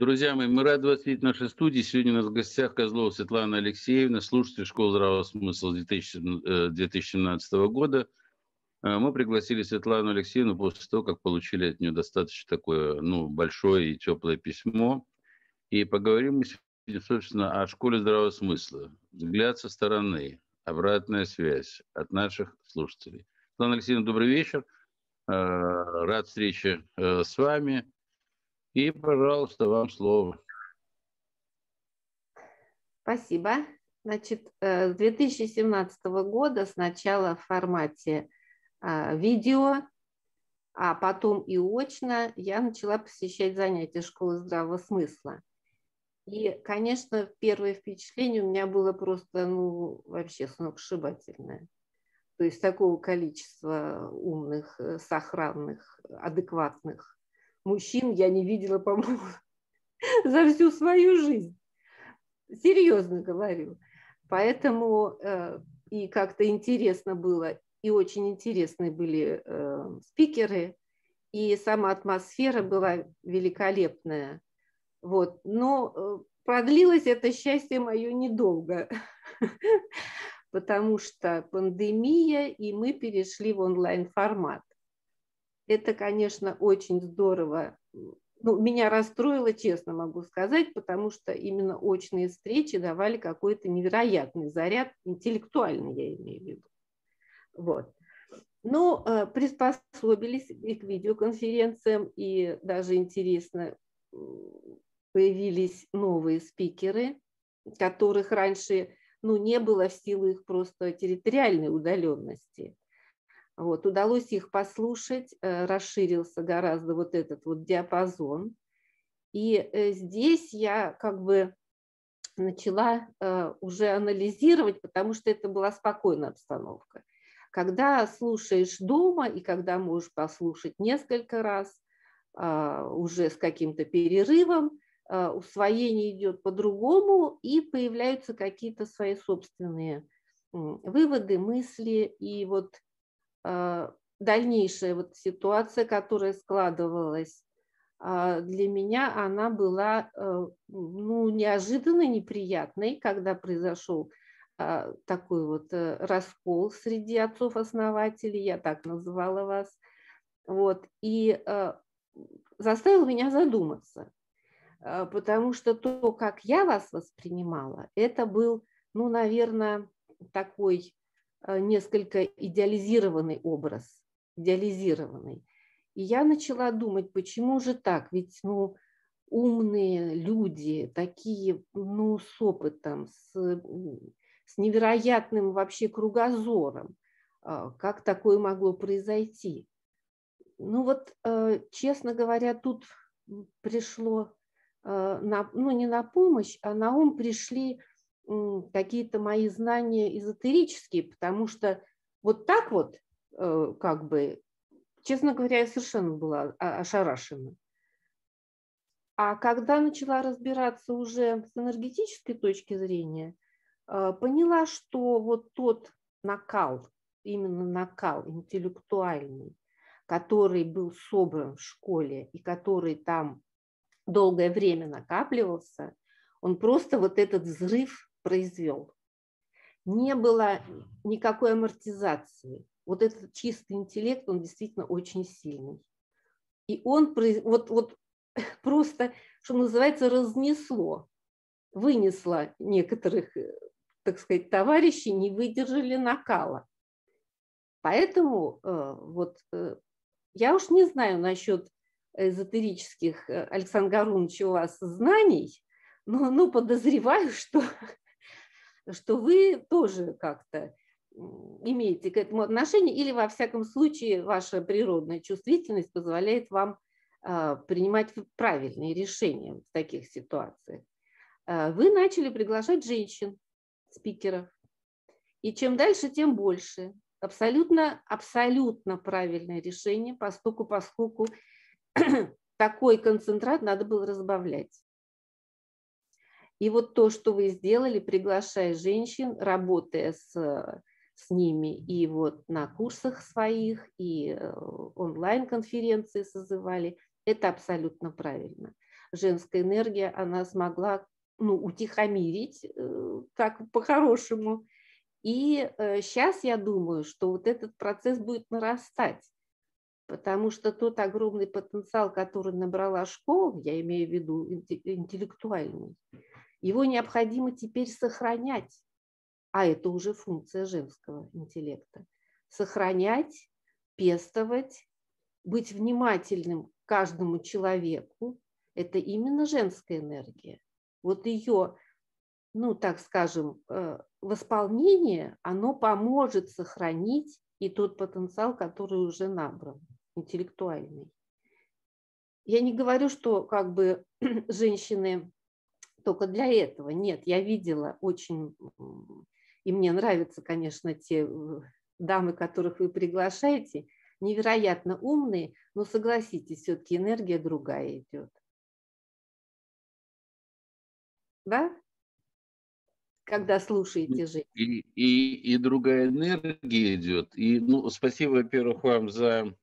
Друзья мои, мы рады вас видеть в нашей студии. Сегодня у нас в гостях Козлова Светлана Алексеевна, слушатель школы здравого смысла с 2017 э, года. Э, мы пригласили Светлану Алексеевну после того, как получили от нее достаточно такое ну, большое и теплое письмо. И поговорим мы сегодня, собственно, о школе здравого смысла. Взгляд со стороны, обратная связь от наших слушателей. Светлана Алексеевна, добрый вечер. Э, рад встрече с вами. И, пожалуйста, вам слово. Спасибо. Значит, э, с 2017 года сначала в формате а, видео, а потом и очно я начала посещать занятия школы здравого смысла. И, конечно, первое впечатление у меня было просто, ну, вообще сногсшибательное. То есть такого количества умных, э, сохранных, адекватных мужчин я не видела, по-моему, за всю свою жизнь. Серьезно говорю. Поэтому э, и как-то интересно было, и очень интересные были э, спикеры, и сама атмосфера была великолепная. Вот. Но э, продлилось это счастье мое недолго, потому что пандемия, и мы перешли в онлайн-формат. Это, конечно, очень здорово. Ну, меня расстроило, честно могу сказать, потому что именно очные встречи давали какой-то невероятный заряд, интеллектуальный я имею в виду. Вот. Но э, приспособились и к видеоконференциям, и даже интересно, появились новые спикеры, которых раньше ну, не было в силу их просто территориальной удаленности. Вот, удалось их послушать, э, расширился гораздо вот этот вот диапазон. И э, здесь я как бы начала э, уже анализировать, потому что это была спокойная обстановка. Когда слушаешь дома и когда можешь послушать несколько раз, уже с каким-то перерывом, усвоение идет по-другому, и появляются какие-то свои собственные выводы, мысли. И вот а, дальнейшая вот ситуация, которая складывалась, а, для меня она была э, ну, неожиданно неприятной, когда произошел а, такой вот э, раскол среди отцов-основателей, я так называла вас, вот, и заставил меня задуматься, потому что то, как я вас воспринимала, это был, ну, наверное, такой Э, несколько идеализированный образ, идеализированный. И я начала думать, почему же так? Ведь ну, умные люди, такие ну, с опытом, с, с невероятным вообще кругозором. А, как такое могло произойти? Ну вот, э, честно говоря, тут пришло, э, на, ну не на помощь, а на ум пришли какие-то мои знания эзотерические, потому что вот так вот, э, как бы, честно говоря, я совершенно была ошарашена. А когда начала разбираться уже с энергетической точки зрения, э, поняла, что вот тот накал, именно накал интеллектуальный, который был собран в школе и который там долгое время накапливался, он просто вот этот взрыв произвел. Не было никакой амортизации. Вот этот чистый интеллект, он действительно очень сильный. И он вот, вот просто, что называется, разнесло, вынесло некоторых, так сказать, товарищей, не выдержали накала. Поэтому э, вот э, я уж не знаю насчет эзотерических, э, Александр Гарунович, у вас знаний, но ну, подозреваю, что что вы тоже как-то имеете к этому отношение, или во всяком случае ваша природная чувствительность позволяет вам а, принимать правильные решения в таких ситуациях. А, вы начали приглашать женщин, спикеров, и чем дальше, тем больше. Абсолютно, абсолютно правильное решение, поскольку, поскольку такой концентрат надо было разбавлять. И вот то, что вы сделали, приглашая женщин, работая с, с ними и вот на курсах своих, и э, онлайн-конференции созывали, это абсолютно правильно. женская энергия, она смогла ну, утихомирить, э, так по-хорошему. И сейчас я думаю, что вот этот процесс будет нарастать, потому что тот огромный потенциал, который набрала школа, я имею в виду интеллектуальный, его необходимо теперь сохранять, а это уже функция женского интеллекта. Сохранять, пестовать, быть внимательным к каждому человеку – это именно женская энергия. Вот ее, ну так скажем, э, восполнение, оно поможет сохранить и тот потенциал, который уже набран, интеллектуальный. Я не говорю, что как бы женщины только для этого. Нет, я видела очень, и мне нравятся, конечно, те э, дамы, которых вы приглашаете, невероятно умные, но согласитесь, все-таки энергия другая идет. Да? Когда слушаете жизнь. И, и, и другая энергия идет. И, ну, спасибо, во-первых, вам за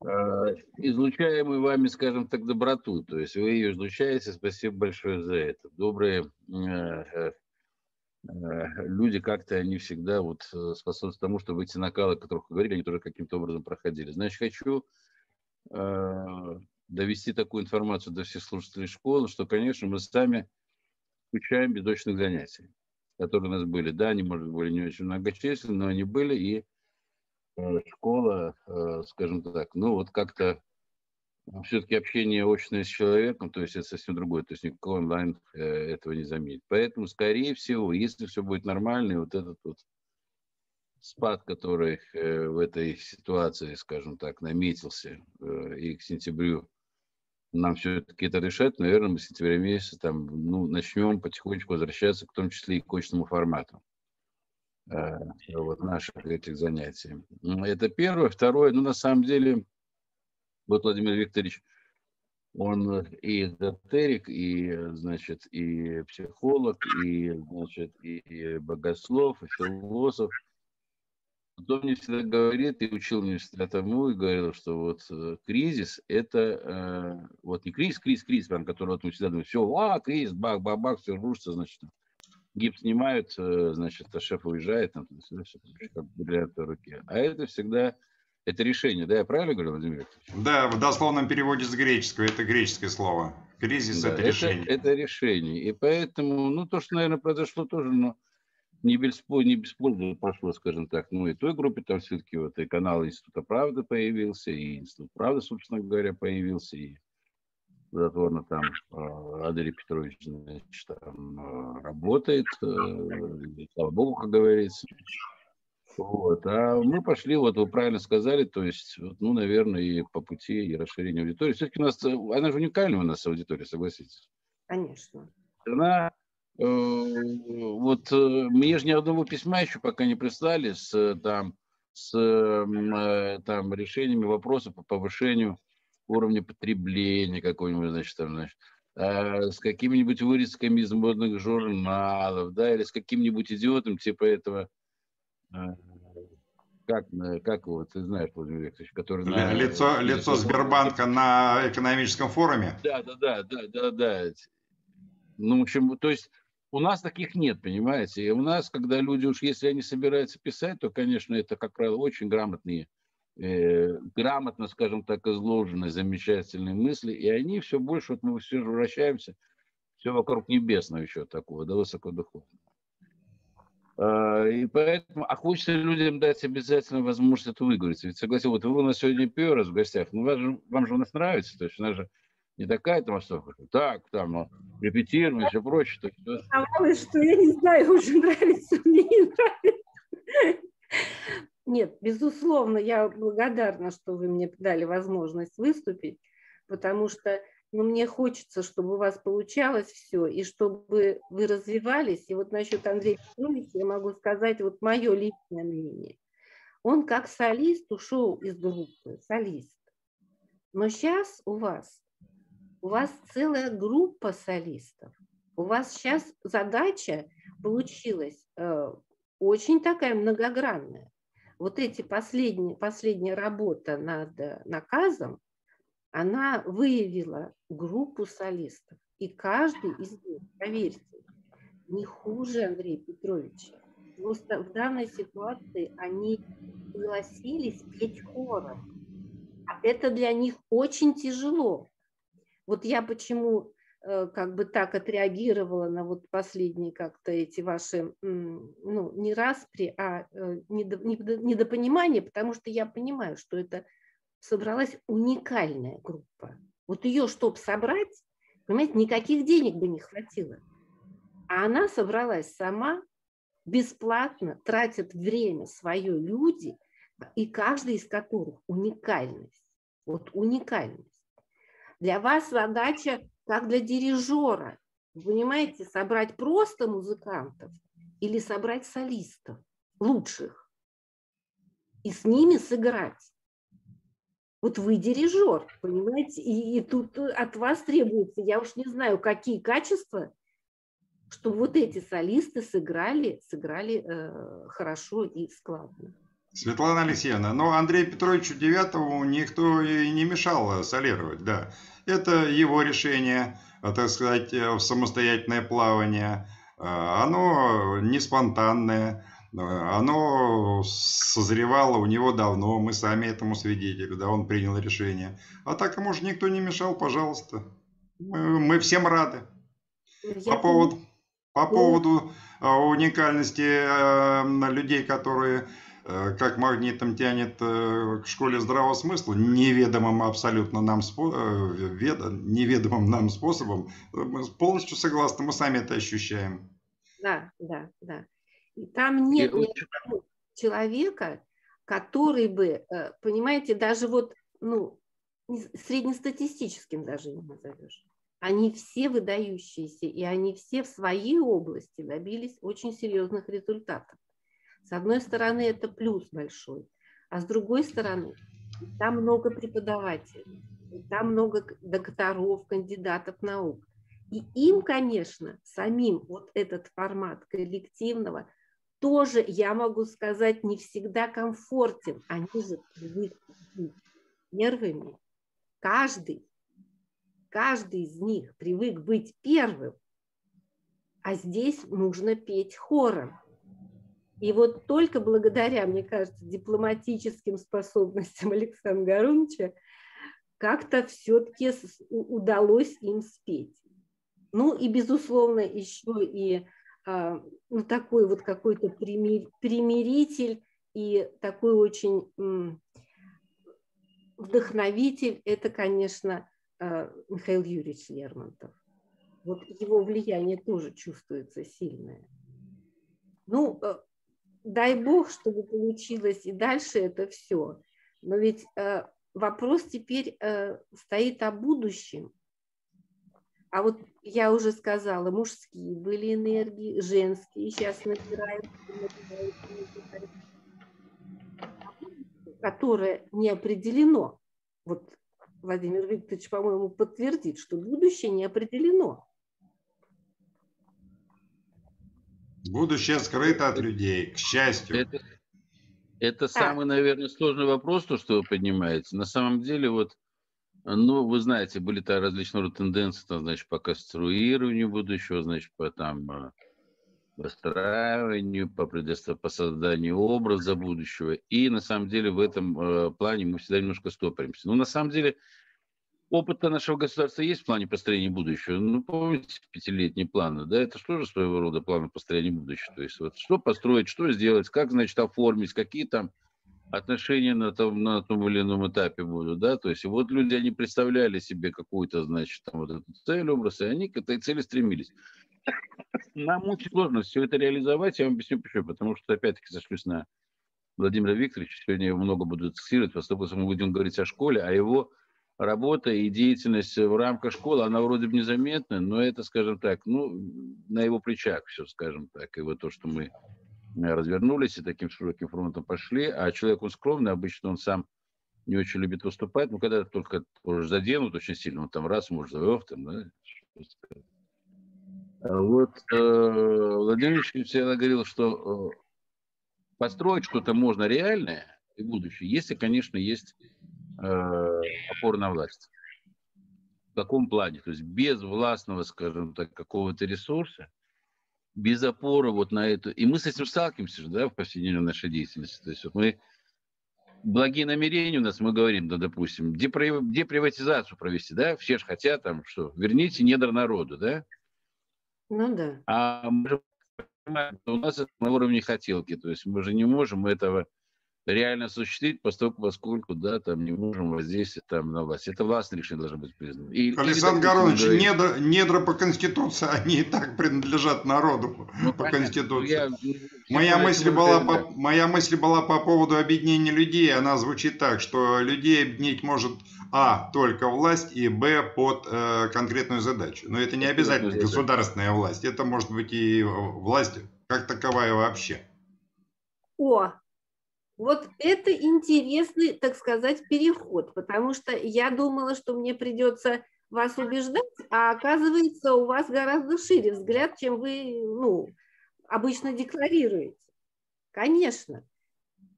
излучаемую вами, скажем так, доброту. То есть вы ее излучаете. Спасибо большое за это. Добрые э, э, люди как-то они всегда вот способствуют тому, чтобы эти накалы, о которых вы говорили, они тоже каким-то образом проходили. Значит, хочу довести такую информацию до всех слушателей школы, что, конечно, мы сами включаем бездочных занятий, которые у нас были. Да, они, может, были не очень многочисленны, но они были, и Э, школа, э, скажем так, ну вот как-то все-таки общение очное с человеком, то есть это совсем другое, то есть никакой онлайн э, этого не заменит. Поэтому, скорее всего, если все будет нормально, вот этот вот спад, который в этой ситуации, скажем так, наметился, и к сентябрю нам все-таки это решать, наверное, мы с сентября месяца там, ну, начнем потихонечку возвращаться, в том числе и к очному формату. Э, вот наших этих занятий. Это первое. Второе, ну, на самом деле, вот Владимир Викторович, он и эзотерик, и, значит, и психолог, и, значит, и богослов, и философ. Он мне всегда говорит, и учил меня всегда тому, и говорил, что вот э, кризис – это, э, вот не кризис, кризис, кризис, прям, который вот мы всегда думаем, все, а, кризис, бах, бах, бах, все рушится, значит, гипс снимают, э, значит, а шеф уезжает, там, в руке. А это всегда, это решение, да, я правильно говорю, Владимир Викторович? Да, в дословном переводе с греческого, это греческое слово. Кризис да, это, это решение. Это решение. И поэтому, ну, то, что, наверное, произошло тоже, но не без, не без пользы прошло, скажем так. Ну, и той группе там все-таки вот и канал Института Правды появился, и Институт Правды, собственно говоря, появился, и плодотворно там э, Андрей Петрович значит, там, э, работает, э, слава богу, как говорится. Вот. А мы пошли, вот вы правильно сказали, то есть, ну, наверное, и по пути и расширения аудитории. Все-таки у нас, она же уникальная у нас аудитория, согласитесь? Конечно. Она, э, вот мне же ни одного письма еще пока не прислали с, там, с э, там, решениями вопросов по повышению уровня потребления какой-нибудь, значит, там, значит, э, с какими-нибудь вырезками из модных журналов, да, или с каким-нибудь идиотом типа этого, э, как, как его, ты знаешь, Владимир Викторович, который... На, лицо, лицо Сбербанка на экономическом форуме? Да, да, да, да, да, да. Ну, в общем, то есть у нас таких нет, понимаете? И у нас, когда люди уж, если они собираются писать, то, конечно, это, как правило, очень грамотные э, грамотно, скажем так, изложены замечательные мысли, и они все больше, вот мы все вращаемся, все вокруг небесного еще такого, да, высокодуховного. И поэтому, а хочется людям дать обязательно возможность это выговориться. Ведь согласен, вот вы у нас сегодня первый раз в гостях, ну вам же, вам же у нас нравится, то есть у нас же не такая там особо, так, там, ну, репетируем и все прочее. То есть, а что я не знаю, уже нравится, мне не нравится. Нет, безусловно, я благодарна, что вы мне дали возможность выступить, потому что ну, мне хочется, чтобы у вас получалось все, и чтобы вы развивались. И вот насчет Андрея Петровича я могу сказать вот мое личное мнение. Он как солист ушел из группы, солист. Но сейчас у вас, у вас целая группа солистов. У вас сейчас задача получилась э, очень такая многогранная вот эти последние, последняя работа над наказом, она выявила группу солистов. И каждый из них, поверьте, не хуже Андрея Петровича. Просто в данной ситуации они согласились петь хором. А это для них очень тяжело. Вот я почему э, как бы так отреагировала на вот последние как-то эти ваши, ну, не распри, а э, недопонимание, потому что я понимаю, что это собралась уникальная группа. Вот ее, чтобы собрать, понимаете, никаких денег бы не хватило. А она собралась сама, бесплатно, тратят время свое люди, и каждый из которых уникальность. Вот уникальность. Для вас задача, как для дирижера, вы понимаете, собрать просто музыкантов или собрать солистов лучших и с ними сыграть. Вот вы дирижер, понимаете, и, и тут от вас требуется, я уж не знаю, какие качества, чтобы вот эти солисты сыграли, сыграли э, хорошо и складно. Светлана Алексеевна, но Андрею Петровичу Девятому никто и не мешал солировать, да. Это его решение, э, так сказать, э, в самостоятельное плавание. Э, оно не спонтанное, оно созревало у него давно, мы сами этому свидетели, да, он принял решение. А так ему же никто не мешал, пожалуйста. Мы, мы всем рады. Я по поводу, по поводу уникальности людей, которые как магнитом тянет э, к школе здравого смысла, неведомым абсолютно нам, э, неведомым нам способом, мы полностью согласны, мы сами это ощущаем. Да, да, да. И там нет ни человека, который бы, понимаете, даже вот, ну, среднестатистическим даже не назовешь. Они все выдающиеся, и они все в своей области добились очень серьезных результатов. С одной стороны, это плюс большой, а с другой стороны, там много преподавателей, там много докторов, кандидатов наук. И им, конечно, самим вот этот формат коллективного тоже, я могу сказать, не всегда комфортен. Они же привыкли первыми. Каждый, каждый из них привык быть первым. А здесь нужно петь хором. И вот только благодаря, мне кажется, дипломатическим способностям Александра Гаруновича как-то все-таки удалось им спеть. Ну и, безусловно, еще и а, ну, такой вот какой-то примиритель и такой очень вдохновитель, это, конечно, а, Михаил Юрьевич Лермонтов. Вот его влияние тоже чувствуется сильное. Ну, э, дай бог, чтобы получилось и дальше это все. Но ведь э, вопрос теперь э, стоит о будущем. А вот я уже сказала, мужские были энергии, женские сейчас набирают, набирают, набирают которое не определено. Вот Владимир Викторович, по-моему, подтвердит, что будущее не определено. Будущее скрыто от людей, к счастью. Это, это самый, наверное, сложный вопрос, то, что вы поднимаете. На самом деле, вот, ну, вы знаете, были то различные рода тенденции, там, значит, по конструированию будущего, значит, по там э, выстраиванию, по, по созданию образа будущего. И на самом деле в этом э, плане мы всегда немножко стопоримся. Но на самом деле опыт нашего государства есть в плане построения будущего. Ну, помните, пятилетние планы, да, это что же своего рода планы построения будущего? То есть вот что построить, что сделать, как, значит, оформить, какие там отношения на том, на том или ином этапе будут, да, то есть вот люди, они представляли себе какую-то, значит, там вот эту цель, образ, и они к этой цели стремились. Нам очень сложно все это реализовать, я вам объясню почему, потому что, опять-таки, сошлюсь на Владимира Викторовича, сегодня я много буду цитировать, поскольку мы будем говорить о школе, о его работа и деятельность в рамках школы, она вроде бы незаметна, но это, скажем так, ну, на его плечах все, скажем так. И вот то, что мы развернулись и таким широким фронтом пошли, а человек, он скромный, обычно он сам не очень любит выступать, но когда только уже заденут очень сильно, он там раз, может, завел, там, да, а вот э, Владимир Ильич всегда говорил, что э, построить что-то можно реальное и будущее, если, конечно, есть опора на власть. каком плане? То есть без властного, скажем так, какого-то ресурса, без опоры вот на это. И мы с этим сталкиваемся же, да, в повседневной нашей деятельности. То есть вот мы благие намерения у нас, мы говорим, да, допустим, деприватизацию провести, да, все же хотят там, что, верните недр народу, да? Ну да. А мы же понимаем, у нас это на уровне хотелки, то есть мы же не можем этого реально осуществить, поскольку, поскольку да, там не можем воздействовать там, на власть. Это властное решение должно быть признано. И, Александр Горович, недра, недра по Конституции, они и так принадлежат народу ну, по понятно. Конституции. Я, моя, мысль была по, моя мысль была по поводу объединения людей. Она звучит так, что людей объединить может а. только власть и б. под э, конкретную задачу. Но это не обязательно государственная власть. Это может быть и власть как таковая вообще. О, вот это интересный, так сказать, переход, потому что я думала, что мне придется вас убеждать, а оказывается, у вас гораздо шире взгляд, чем вы ну, обычно декларируете. Конечно,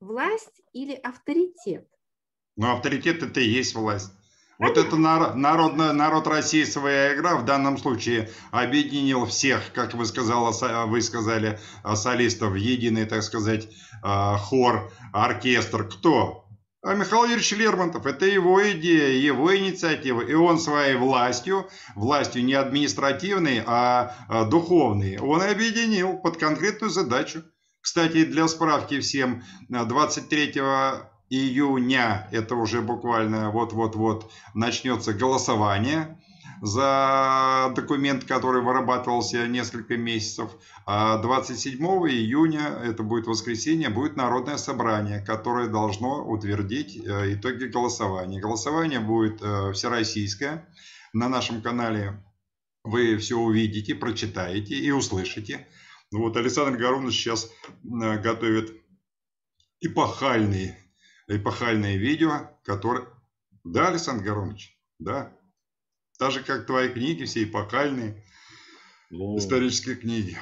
власть или авторитет? Ну, авторитет это и есть власть. Вот это народ, народ, России своя игра в данном случае объединил всех, как вы, сказала, вы сказали, а, солистов в единый, так сказать, а, хор, оркестр. Кто? А Михаил Юрьевич Лермонтов. Это его идея, его инициатива. И он своей властью, властью не административной, а духовной, он объединил под конкретную задачу. Кстати, для справки всем, 23 июня, это уже буквально вот-вот-вот начнется голосование за документ, который вырабатывался несколько месяцев. А 27 июня, это будет воскресенье, будет народное собрание, которое должно утвердить э, итоги голосования. Голосование будет э, всероссийское. На нашем канале вы все увидите, прочитаете и услышите. Вот Александр Горунович сейчас э, готовит эпохальный эпохальное видео, которое... Да, Александр Горович, да. Так же, как твои книги, все эпохальные ну, исторические книги.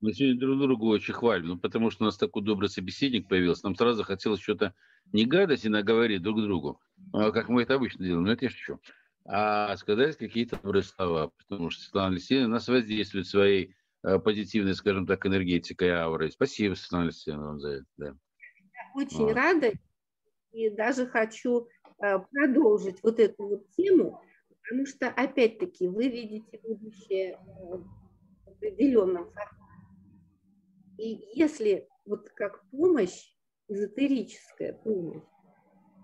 Мы сегодня друг друга очень хвалим, ну, потому что у нас такой добрый собеседник появился. Нам сразу хотелось что-то не гадость и наговорить друг другу, а как мы это обычно делаем, но это я шучу, а сказать какие-то добрые слова, потому что Светлана Алексеевна нас воздействует своей э, позитивной, скажем так, энергетикой, аурой. Спасибо, Светлана Алексеевна, вам за это. Да очень а. рада и даже хочу э, продолжить вот эту вот тему, потому что, опять-таки, вы видите будущее э, в определенном формате. И если вот как помощь, эзотерическая помощь,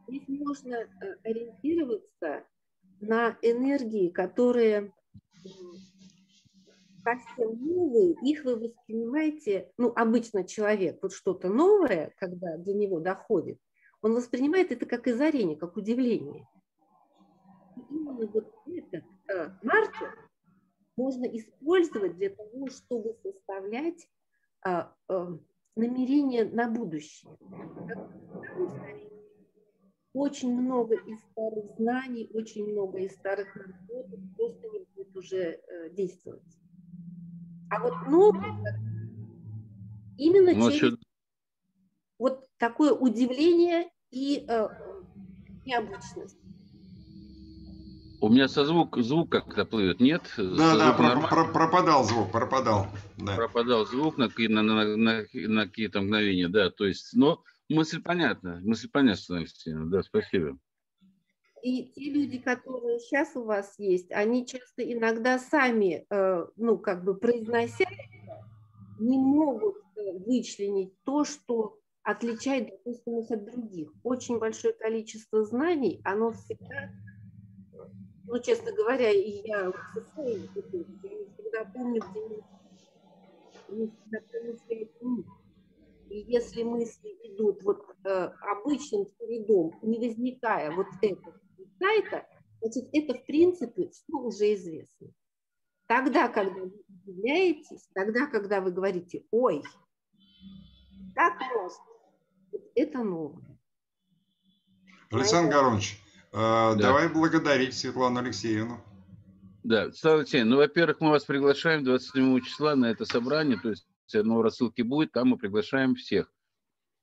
здесь можно э, ориентироваться на энергии, которые совсем новые, их вы воспринимаете, ну, обычно человек, вот что-то новое, когда до него доходит, он воспринимает это как озарение, как удивление. И именно вот этот э, маркер можно использовать для того, чтобы составлять э, э, намерение на будущее. Очень много из старых знаний, очень много из старых наработок просто не будет уже э, действовать. А вот новое именно ну, через вот такое удивление и э, необычность. У меня со звук, звук как-то плывет, нет? Да, да, про, про, пропадал звук, пропадал. Да. Пропадал звук на, на, на, на, на какие-то мгновения, да, то есть, но мысль понятна, мысль понятна, да, спасибо. И те люди, которые сейчас у вас есть, они часто иногда сами, э, ну, как бы произнося, не могут э, вычленить то, что отличает, допустим, их от других. Очень большое количество знаний, оно всегда, ну, честно говоря, и я всегда помню, где И если мысли идут вот э, обычным чередом, не возникая вот этого сайта, значит, это в принципе все уже известно. Тогда, когда вы удивляетесь, тогда, когда вы говорите, ой, так можно, это новое. Александр. Горович, э, да. давай благодарить Светлану Алексеевну. Да, Светлана Алексеевна, ну, во-первых, мы вас приглашаем 27 числа на это собрание, то есть оно в рассылке будет, там мы приглашаем всех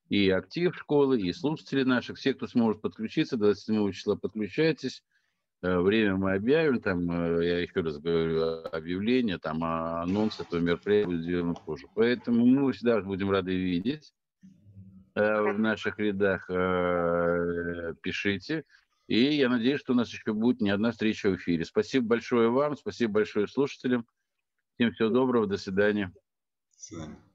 и актив школы, и слушатели наших, все, кто сможет подключиться, 27 числа подключайтесь. Время мы объявим, там, я еще раз говорю, объявление, там, анонс этого мероприятия будет сделано позже. Поэтому мы всегда будем рады видеть в наших рядах. Пишите. И я надеюсь, что у нас еще будет не одна встреча в эфире. Спасибо большое вам, спасибо большое слушателям. Всем всего доброго, до свидания. До свидания.